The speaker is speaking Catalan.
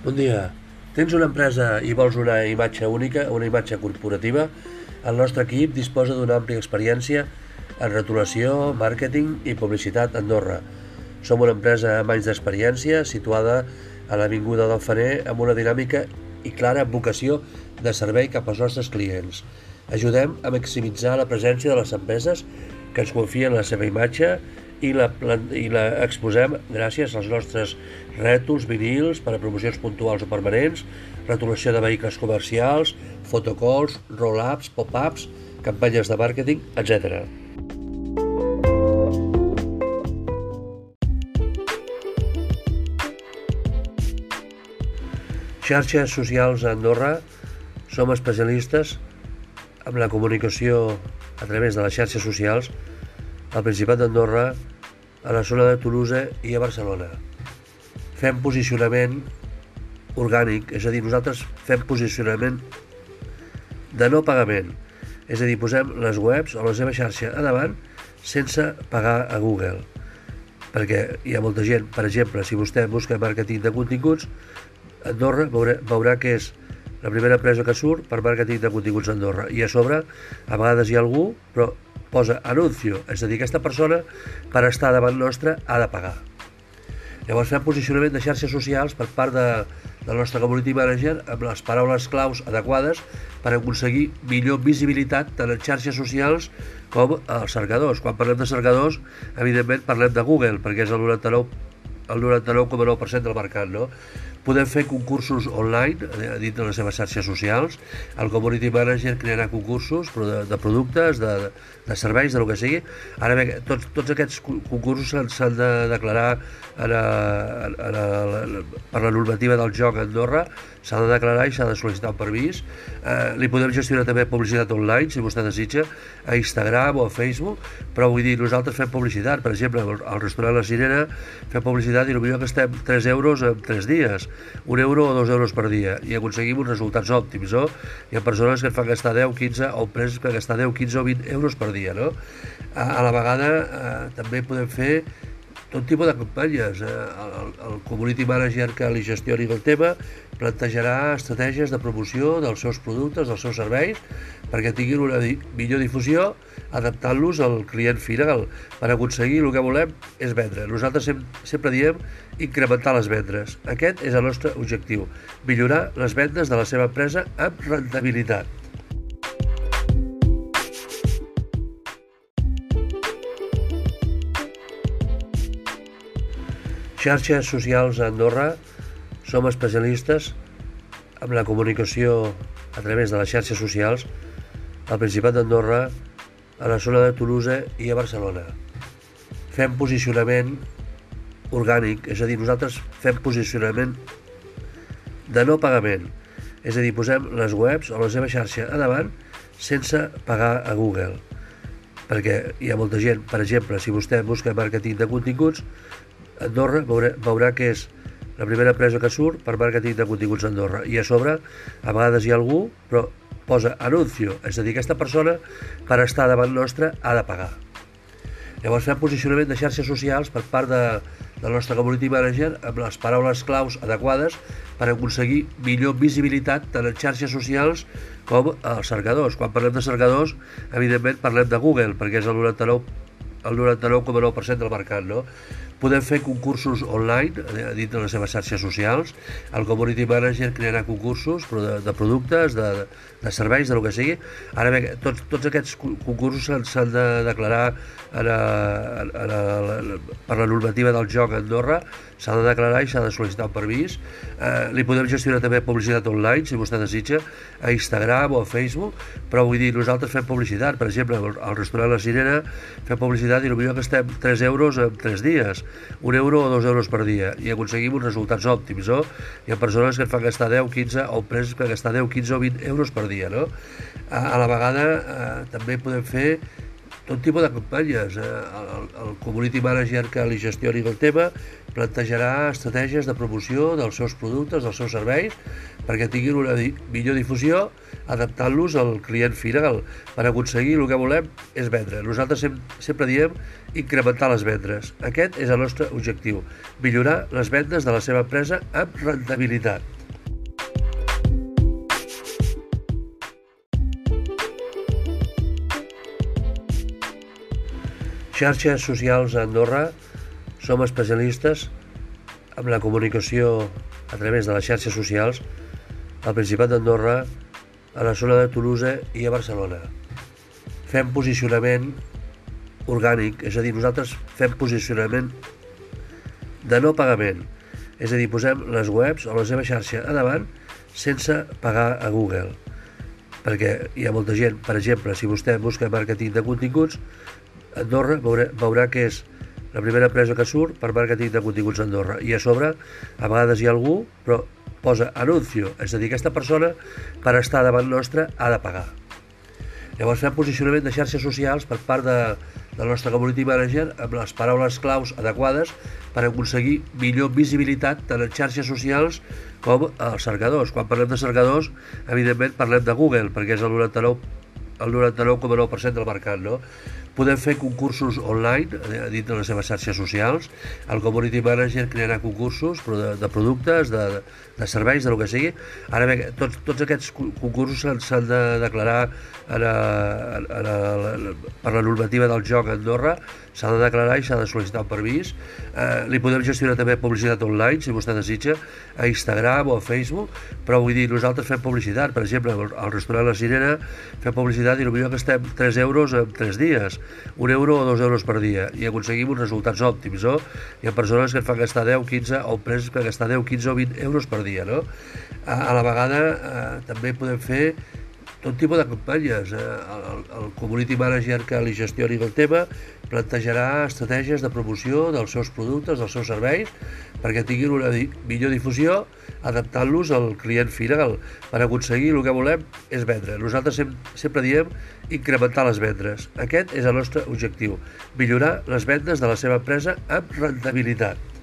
Bon dia. Tens una empresa i vols una imatge única, una imatge corporativa? El nostre equip disposa d'una àmplia experiència en rotulació, màrqueting i publicitat a Andorra. Som una empresa amb anys d'experiència situada a l'Avinguda del Faner amb una dinàmica i clara vocació de servei cap als nostres clients. Ajudem a maximitzar la presència de les empreses que ens confien la seva imatge i la, i la exposem gràcies als nostres rètols, vinils per a promocions puntuals o permanents, retolació de vehicles comercials, fotocalls, roll-ups, pop-ups, campanyes de màrqueting, etc. Xarxes socials a Andorra som especialistes en la comunicació a través de les xarxes socials al Principat d'Andorra, a la zona de Toulouse i a Barcelona. Fem posicionament orgànic, és a dir, nosaltres fem posicionament de no pagament, és a dir, posem les webs o la seva xarxa a davant sense pagar a Google. Perquè hi ha molta gent, per exemple, si vostè busca màrqueting de continguts, Andorra veurà, veurà que és la primera empresa que surt per màrqueting de continguts a Andorra. I a sobre, a vegades hi ha algú, però posa anuncio, és a dir, aquesta persona per estar davant nostre ha de pagar. Llavors fem posicionament de xarxes socials per part de, del nostre community manager amb les paraules claus adequades per aconseguir millor visibilitat tant en xarxes socials com als cercadors. Quan parlem de cercadors, evidentment parlem de Google, perquè és el 99 el 99,9% del mercat, no? Podem fer concursos online eh, dins de les seves xarxes socials. El Community Manager crearà concursos de, de productes, de, de serveis, de lo que sigui. Ara bé, tots, tots aquests concursos s'han de declarar a la, a la, a la, per la normativa del joc a Andorra, s'ha de declarar i s'ha de sol·licitar un permís. Eh, li podem gestionar també publicitat online, si vostè desitja, a Instagram o a Facebook, però vull dir, nosaltres fem publicitat, per exemple, al restaurant La Sirena fem publicitat i potser gastem 3 euros en 3 dies un euro o dos euros per dia i aconseguim uns resultats òptims, no? Hi ha persones que et fan gastar 10, 15 o empreses que gastar 10, 15 o 20 euros per dia, no? A, a la vegada eh, també podem fer tot tipus de campanyes. Eh? El, el community manager que li gestioni el tema plantejarà estratègies de promoció dels seus productes, dels seus serveis, perquè tinguin una di millor difusió, adaptant-los al client final. Per aconseguir el que volem és vendre. Nosaltres sem sempre diem incrementar les vendes. Aquest és el nostre objectiu, millorar les vendes de la seva empresa amb rentabilitat. Xarxes socials a Andorra. Som especialistes en la comunicació a través de les xarxes socials al Principat d'Andorra, a la zona de Toulouse i a Barcelona. Fem posicionament orgànic, és a dir, nosaltres fem posicionament de no pagament, és a dir, posem les webs o la seva xarxa a davant sense pagar a Google. Perquè hi ha molta gent, per exemple, si vostè busca màrqueting de continguts, Andorra veurà, veurà que és la primera empresa que surt per màrqueting de continguts a Andorra. I a sobre, a vegades hi ha algú, però posa anuncio, és a dir, aquesta persona per estar davant nostre ha de pagar. Llavors fem posicionament de xarxes socials per part de, del nostre community manager amb les paraules claus adequades per aconseguir millor visibilitat tant en xarxes socials com als cercadors. Quan parlem de cercadors, evidentment parlem de Google, perquè és el 99 el 99,9% del mercat, no? Podem fer concursos online eh, dins de les seves xarxes socials. El Community Manager crearà concursos de, de productes, de, de serveis, de lo que sigui. Ara bé, tots, tots aquests concursos s'han de declarar a la, a la, a per la normativa del joc a Andorra, s'ha de declarar i s'ha de sol·licitar un permís. Eh, li podem gestionar també publicitat online, si vostè desitja, a Instagram o a Facebook, però vull dir, nosaltres fem publicitat. Per exemple, al restaurant La Sirena fem publicitat i potser gastem 3 euros en 3 dies un euro o dos euros per dia i aconseguim uns resultats òptims, no? Hi ha persones que et fan gastar 10, 15 o empreses que gastar 10, 15 o 20 euros per dia, no? A, a la vegada eh, també podem fer tot tipus de campanyes. Eh? El, el community manager que li gestioni el tema plantejarà estratègies de promoció dels seus productes, dels seus serveis, perquè tinguin una di millor difusió, adaptant-los al client final. Per aconseguir el que volem és vendre. Nosaltres sem sempre diem incrementar les vendes. Aquest és el nostre objectiu, millorar les vendes de la seva empresa amb rentabilitat. Xarxes socials a Andorra. Som especialistes en la comunicació a través de les xarxes socials al Principat d'Andorra, a la zona de Toulouse i a Barcelona. Fem posicionament orgànic, és a dir, nosaltres fem posicionament de no pagament, és a dir, posem les webs o la seva xarxa a davant sense pagar a Google. Perquè hi ha molta gent, per exemple, si vostè busca màrqueting de continguts, Andorra veurà, veurà que és la primera empresa que surt per màrqueting de continguts a Andorra. I a sobre, a vegades hi ha algú, però posa anuncio, és a dir, aquesta persona per estar davant nostre ha de pagar. Llavors fem posicionament de xarxes socials per part de, del nostre community manager amb les paraules claus adequades per aconseguir millor visibilitat tant en xarxes socials com als cercadors. Quan parlem de cercadors, evidentment parlem de Google, perquè és el 99 el 99,9% del mercat, no? Podem fer concursos online eh, dintre de les seves xarxes socials. El Community Manager crearà concursos de, de productes, de, de serveis, de lo que sigui. Ara bé, tots, tots aquests concursos s'han de declarar en a, en a, per la normativa del joc a Andorra, s'ha de declarar i s'ha de sol·licitar un permís. Eh, li podem gestionar també publicitat online, si vostè desitja, a Instagram o a Facebook, però vull dir, nosaltres fem publicitat, per exemple, al restaurant La Sirena fem publicitat i potser gastem 3 euros en 3 dies, un euro o dos euros per dia, i aconseguim uns resultats òptims, no? Hi ha persones que et fan gastar 10, 15, o empreses que gastar 10, 15 o 20 euros per dia, no? A, a la vegada eh, també podem fer tot tipus de campanyes. Eh? El, el community manager que li gestioni el tema plantejarà estratègies de promoció dels seus productes, dels seus serveis, perquè tinguin una di millor difusió, adaptant-los al client final. Per aconseguir el que volem és vendre. Nosaltres sem sempre diem incrementar les vendes. Aquest és el nostre objectiu, millorar les vendes de la seva empresa amb rentabilitat.